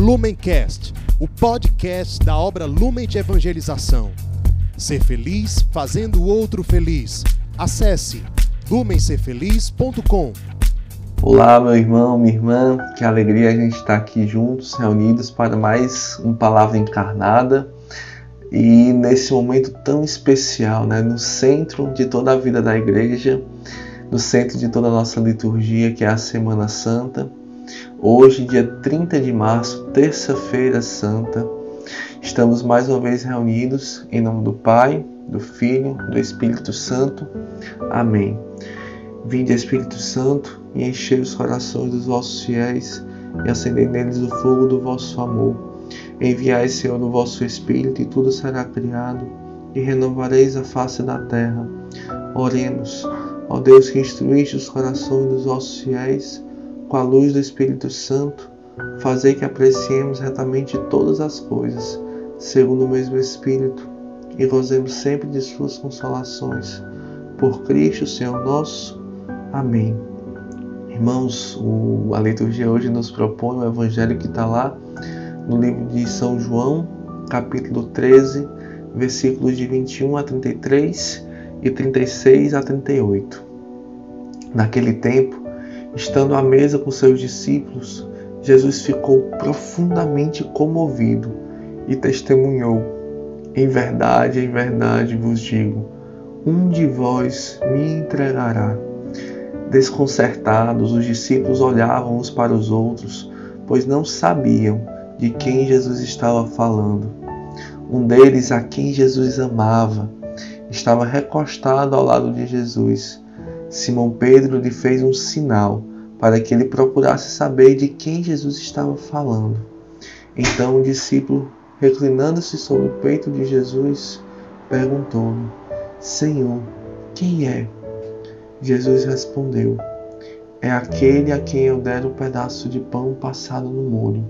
Lumencast, o podcast da obra Lumen de Evangelização. Ser feliz fazendo o outro feliz. Acesse lumencerfeliz.com. Olá, meu irmão, minha irmã, que alegria a gente estar aqui juntos, reunidos para mais uma palavra encarnada e nesse momento tão especial, né, no centro de toda a vida da igreja, no centro de toda a nossa liturgia, que é a Semana Santa. Hoje, dia 30 de março, terça-feira santa, estamos mais uma vez reunidos em nome do Pai, do Filho, do Espírito Santo. Amém. Vinde, Espírito Santo, e enchei os corações dos vossos fiéis e acendei neles o fogo do vosso amor. Enviai, Senhor, o vosso Espírito, e tudo será criado, e renovareis a face da terra. Oremos, ó Deus que instruíste os corações dos vossos fiéis, com a luz do Espírito Santo, fazei que apreciemos retamente todas as coisas, segundo o mesmo Espírito, e gozemos sempre de suas consolações. Por Cristo, Senhor nosso. Amém. Irmãos, o, a liturgia hoje nos propõe o evangelho que está lá no livro de São João, capítulo 13, versículos de 21 a 33 e 36 a 38. Naquele tempo, estando à mesa com seus discípulos, Jesus ficou profundamente comovido e testemunhou: Em verdade, em verdade vos digo, um de vós me entregará. Desconcertados, os discípulos olhavam uns para os outros, pois não sabiam de quem Jesus estava falando. Um deles, a quem Jesus amava, estava recostado ao lado de Jesus. Simão Pedro lhe fez um sinal para que ele procurasse saber de quem Jesus estava falando. Então o discípulo, reclinando-se sobre o peito de Jesus, perguntou-lhe: Senhor, quem é? Jesus respondeu: É aquele a quem eu der um pedaço de pão passado no molho.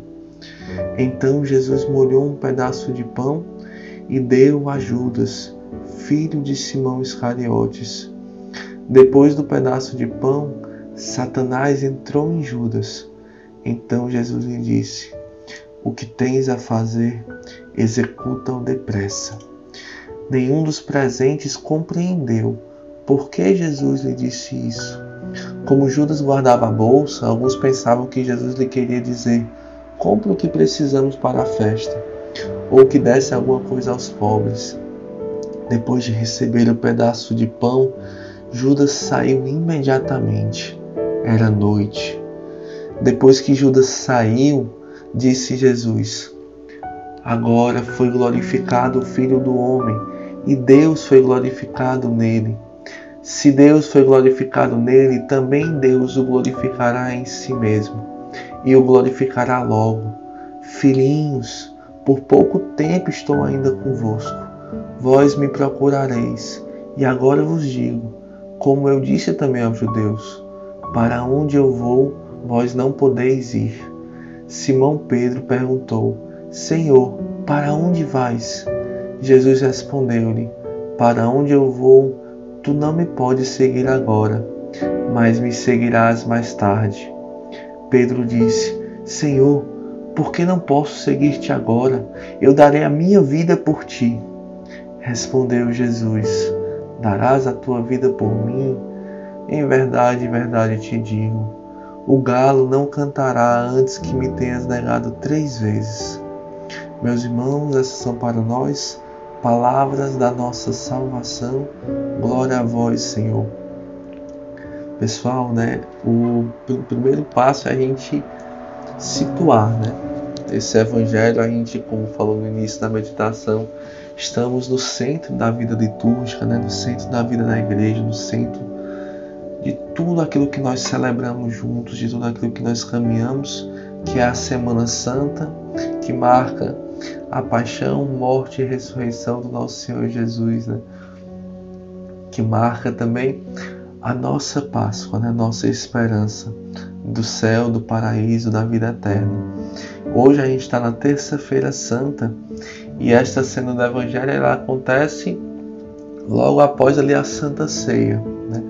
Então Jesus molhou um pedaço de pão e deu a Judas, filho de Simão Iscariotes. Depois do pedaço de pão, Satanás entrou em Judas. Então Jesus lhe disse: O que tens a fazer, executa-o depressa. Nenhum dos presentes compreendeu por que Jesus lhe disse isso? Como Judas guardava a bolsa, alguns pensavam que Jesus lhe queria dizer: compre o que precisamos para a festa, ou que desse alguma coisa aos pobres. Depois de receber o pedaço de pão, Judas saiu imediatamente. Era noite. Depois que Judas saiu, disse Jesus: Agora foi glorificado o Filho do Homem, e Deus foi glorificado nele. Se Deus foi glorificado nele, também Deus o glorificará em si mesmo e o glorificará logo. Filhinhos, por pouco tempo estou ainda convosco. Vós me procurareis, e agora vos digo, como eu disse também aos judeus: Para onde eu vou, vós não podeis ir. Simão Pedro perguntou: Senhor, para onde vais? Jesus respondeu-lhe: Para onde eu vou, Tu não me podes seguir agora, mas me seguirás mais tarde. Pedro disse: Senhor, por que não posso seguir-te agora? Eu darei a minha vida por ti. Respondeu Jesus: Darás a tua vida por mim? Em verdade, verdade te digo: o galo não cantará antes que me tenhas negado três vezes. Meus irmãos, essas são para nós palavras da nossa salvação. Glória a vós, Senhor. Pessoal, né? O primeiro passo é a gente situar, né? Esse evangelho, a gente, como falou no início da meditação, estamos no centro da vida litúrgica, né? No centro da vida da igreja, no centro de tudo aquilo que nós celebramos juntos, de tudo aquilo que nós caminhamos, que é a Semana Santa, que marca a paixão, morte e ressurreição do nosso Senhor Jesus, né? que marca também a nossa Páscoa, né? a nossa esperança do céu, do paraíso, da vida eterna. Hoje a gente está na Terça-feira Santa e esta cena do Evangelho ela acontece logo após ali a Santa Ceia. Né?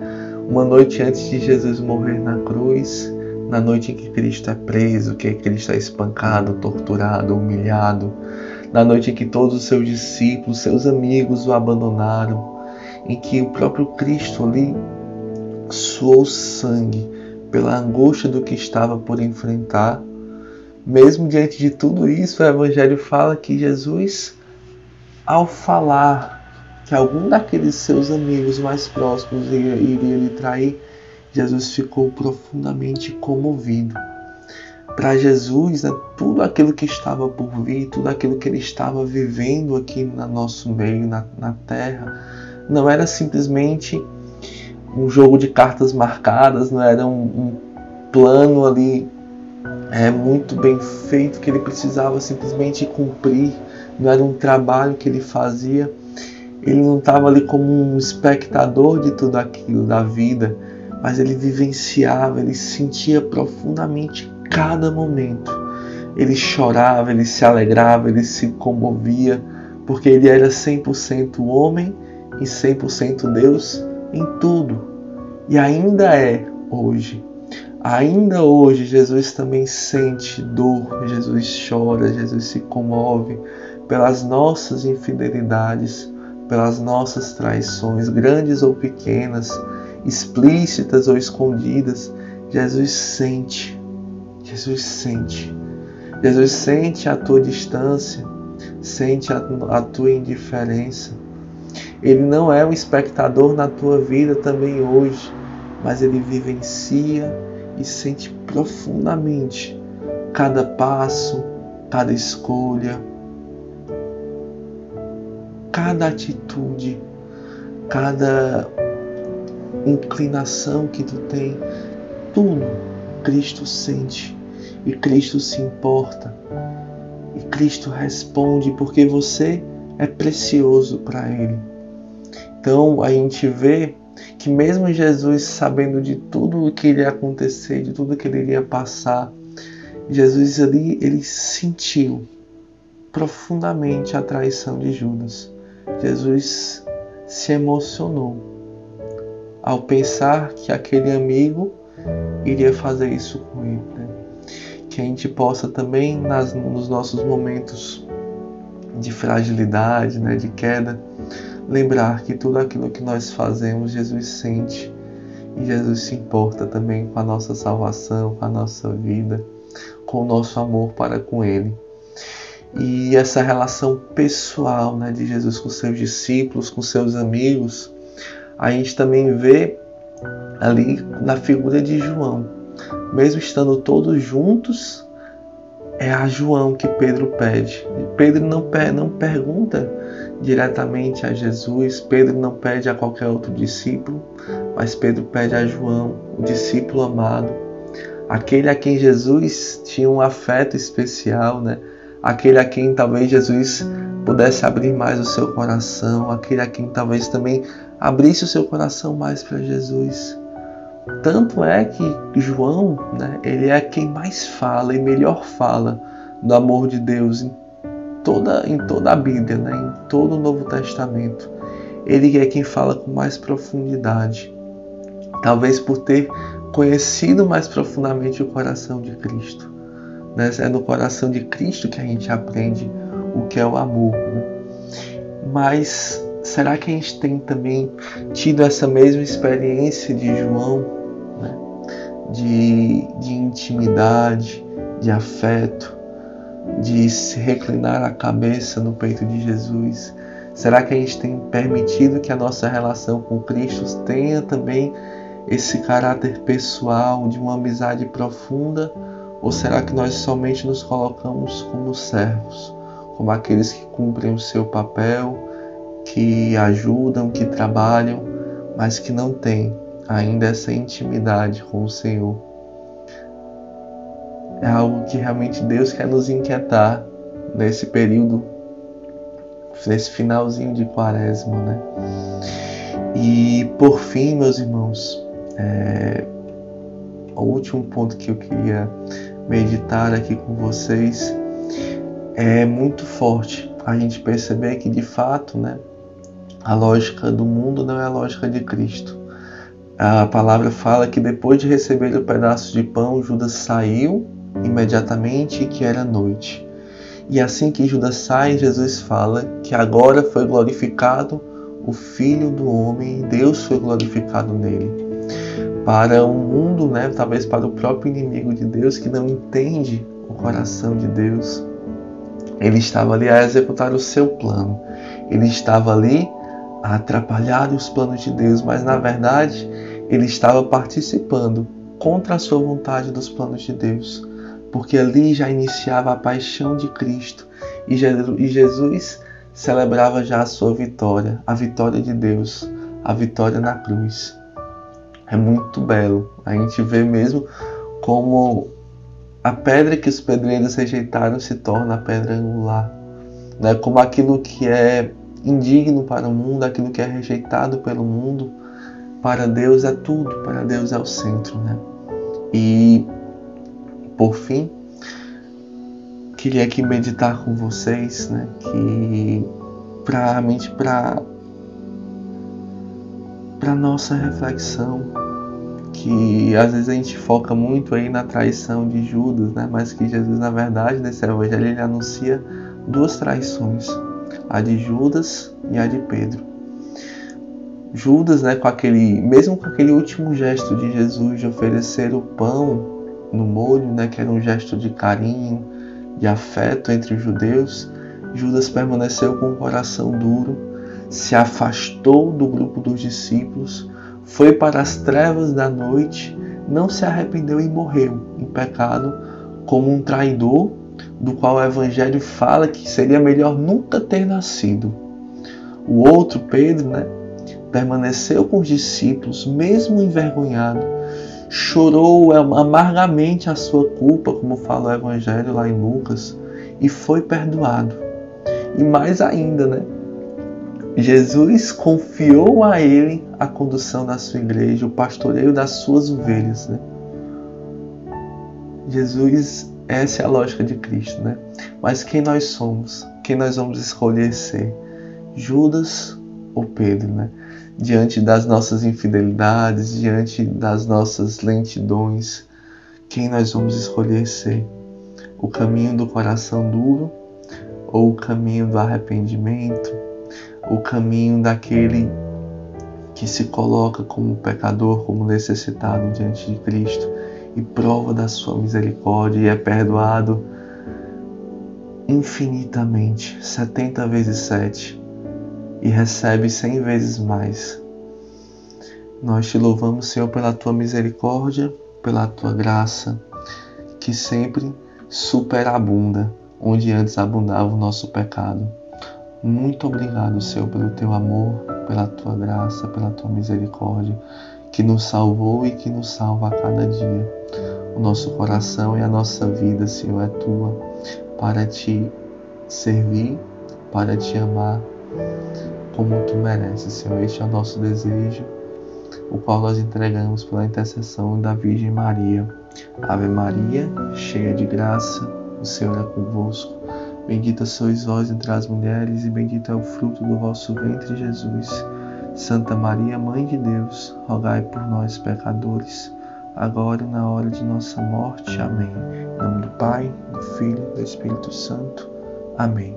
Uma noite antes de Jesus morrer na cruz, na noite em que Cristo é preso, que Cristo é espancado, torturado, humilhado, na noite em que todos os seus discípulos, seus amigos o abandonaram, em que o próprio Cristo ali suou sangue pela angústia do que estava por enfrentar. Mesmo diante de tudo isso, o Evangelho fala que Jesus, ao falar que algum daqueles seus amigos mais próximos iria, iria lhe trair, Jesus ficou profundamente comovido. Para Jesus, né, tudo aquilo que estava por vir, tudo aquilo que ele estava vivendo aqui no nosso meio, na, na terra, não era simplesmente um jogo de cartas marcadas, não era um, um plano ali é, muito bem feito que ele precisava simplesmente cumprir, não era um trabalho que ele fazia. Ele não estava ali como um espectador de tudo aquilo, da vida, mas ele vivenciava, ele sentia profundamente cada momento. Ele chorava, ele se alegrava, ele se comovia, porque ele era 100% homem e 100% Deus em tudo. E ainda é hoje. Ainda hoje Jesus também sente dor, Jesus chora, Jesus se comove pelas nossas infidelidades, pelas nossas traições, grandes ou pequenas, explícitas ou escondidas. Jesus sente, Jesus sente. Jesus sente a tua distância, sente a, tua indiferença, ele não é um espectador na tua vida também hoje, mas ele vivencia e sente profundamente cada passo, cada escolha, cada atitude, cada inclinação que tu tem, tudo Cristo sente e Cristo se importa. E Cristo responde porque você é precioso para Ele. Então a gente vê que mesmo Jesus sabendo de tudo o que iria acontecer, de tudo que ele iria passar, Jesus ali ele sentiu profundamente a traição de Judas. Jesus se emocionou ao pensar que aquele amigo iria fazer isso com ele. Né? Que a gente possa também nas, nos nossos momentos de fragilidade, né, de queda, lembrar que tudo aquilo que nós fazemos, Jesus sente e Jesus se importa também com a nossa salvação, com a nossa vida, com o nosso amor para com Ele. E essa relação pessoal né, de Jesus com seus discípulos, com seus amigos, a gente também vê ali na figura de João. Mesmo estando todos juntos, é a João que Pedro pede. Pedro não, não pergunta diretamente a Jesus. Pedro não pede a qualquer outro discípulo, mas Pedro pede a João, o discípulo amado, aquele a quem Jesus tinha um afeto especial, né? Aquele a quem talvez Jesus pudesse abrir mais o seu coração, aquele a quem talvez também abrisse o seu coração mais para Jesus. Tanto é que João, né, ele é quem mais fala e melhor fala do amor de Deus toda, em toda a Bíblia, né? em todo o Novo Testamento. Ele é quem fala com mais profundidade. Talvez por ter conhecido mais profundamente o coração de Cristo. Né? É no coração de Cristo que a gente aprende o que é o amor. Né? Mas será que a gente tem também tido essa mesma experiência de João? Né? De, de intimidade, de afeto, de se reclinar a cabeça no peito de Jesus? Será que a gente tem permitido que a nossa relação com Cristo tenha também esse caráter pessoal de uma amizade profunda? Ou será que nós somente nos colocamos como servos, como aqueles que cumprem o seu papel, que ajudam, que trabalham, mas que não têm ainda essa intimidade com o Senhor? É algo que realmente Deus quer nos inquietar nesse período, nesse finalzinho de quaresma, né? E por fim, meus irmãos, é, o último ponto que eu queria meditar aqui com vocês é muito forte a gente perceber que de fato, né, a lógica do mundo não é a lógica de Cristo. a palavra fala que depois de receber o pedaço de pão, Judas saiu imediatamente que era noite. E assim que Judas sai, Jesus fala que agora foi glorificado o Filho do Homem, Deus foi glorificado nele. Para o um mundo, né, talvez para o próprio inimigo de Deus que não entende o coração de Deus, ele estava ali a executar o seu plano. Ele estava ali a atrapalhar os planos de Deus, mas na verdade ele estava participando contra a sua vontade dos planos de Deus porque ali já iniciava a paixão de Cristo e Jesus celebrava já a sua vitória, a vitória de Deus, a vitória na cruz. É muito belo. A gente vê mesmo como a pedra que os pedreiros rejeitaram se torna a pedra angular. Né? Como aquilo que é indigno para o mundo, aquilo que é rejeitado pelo mundo, para Deus é tudo, para Deus é o centro. Né? E por fim, queria aqui meditar com vocês, né, que para mente para para nossa reflexão, que às vezes a gente foca muito aí na traição de Judas, né, mas que Jesus na verdade nesse evangelho ele anuncia duas traições, a de Judas e a de Pedro. Judas, né, com aquele, mesmo com aquele último gesto de Jesus de oferecer o pão no molho, né, que era um gesto de carinho, de afeto entre os judeus, Judas permaneceu com o coração duro, se afastou do grupo dos discípulos, foi para as trevas da noite, não se arrependeu e morreu em pecado como um traidor, do qual o Evangelho fala que seria melhor nunca ter nascido. O outro, Pedro, né, permaneceu com os discípulos, mesmo envergonhado, chorou amargamente a sua culpa, como fala o Evangelho lá em Lucas, e foi perdoado. E mais ainda, né? Jesus confiou a ele a condução da sua igreja, o pastoreio das suas ovelhas. Né? Jesus, essa é a lógica de Cristo, né? Mas quem nós somos? Quem nós vamos escolher ser? Judas ou Pedro, né? Diante das nossas infidelidades, diante das nossas lentidões, quem nós vamos escolher ser? O caminho do coração duro ou o caminho do arrependimento? O caminho daquele que se coloca como pecador, como necessitado diante de Cristo e prova da sua misericórdia e é perdoado infinitamente, 70 vezes 7 e recebe cem vezes mais. Nós te louvamos, Senhor, pela tua misericórdia, pela tua graça, que sempre superabunda onde antes abundava o nosso pecado. Muito obrigado, Senhor, pelo teu amor, pela tua graça, pela tua misericórdia, que nos salvou e que nos salva a cada dia. O nosso coração e a nossa vida, Senhor, é tua, para te servir, para te amar como tu mereces, Senhor. Este é o nosso desejo, o qual nós entregamos pela intercessão da Virgem Maria. Ave Maria, cheia de graça, o Senhor é convosco. Bendita sois vós entre as mulheres, e bendito é o fruto do vosso ventre, Jesus. Santa Maria, Mãe de Deus, rogai por nós, pecadores, agora e na hora de nossa morte. Amém. Em nome do Pai, do Filho e do Espírito Santo. Amém.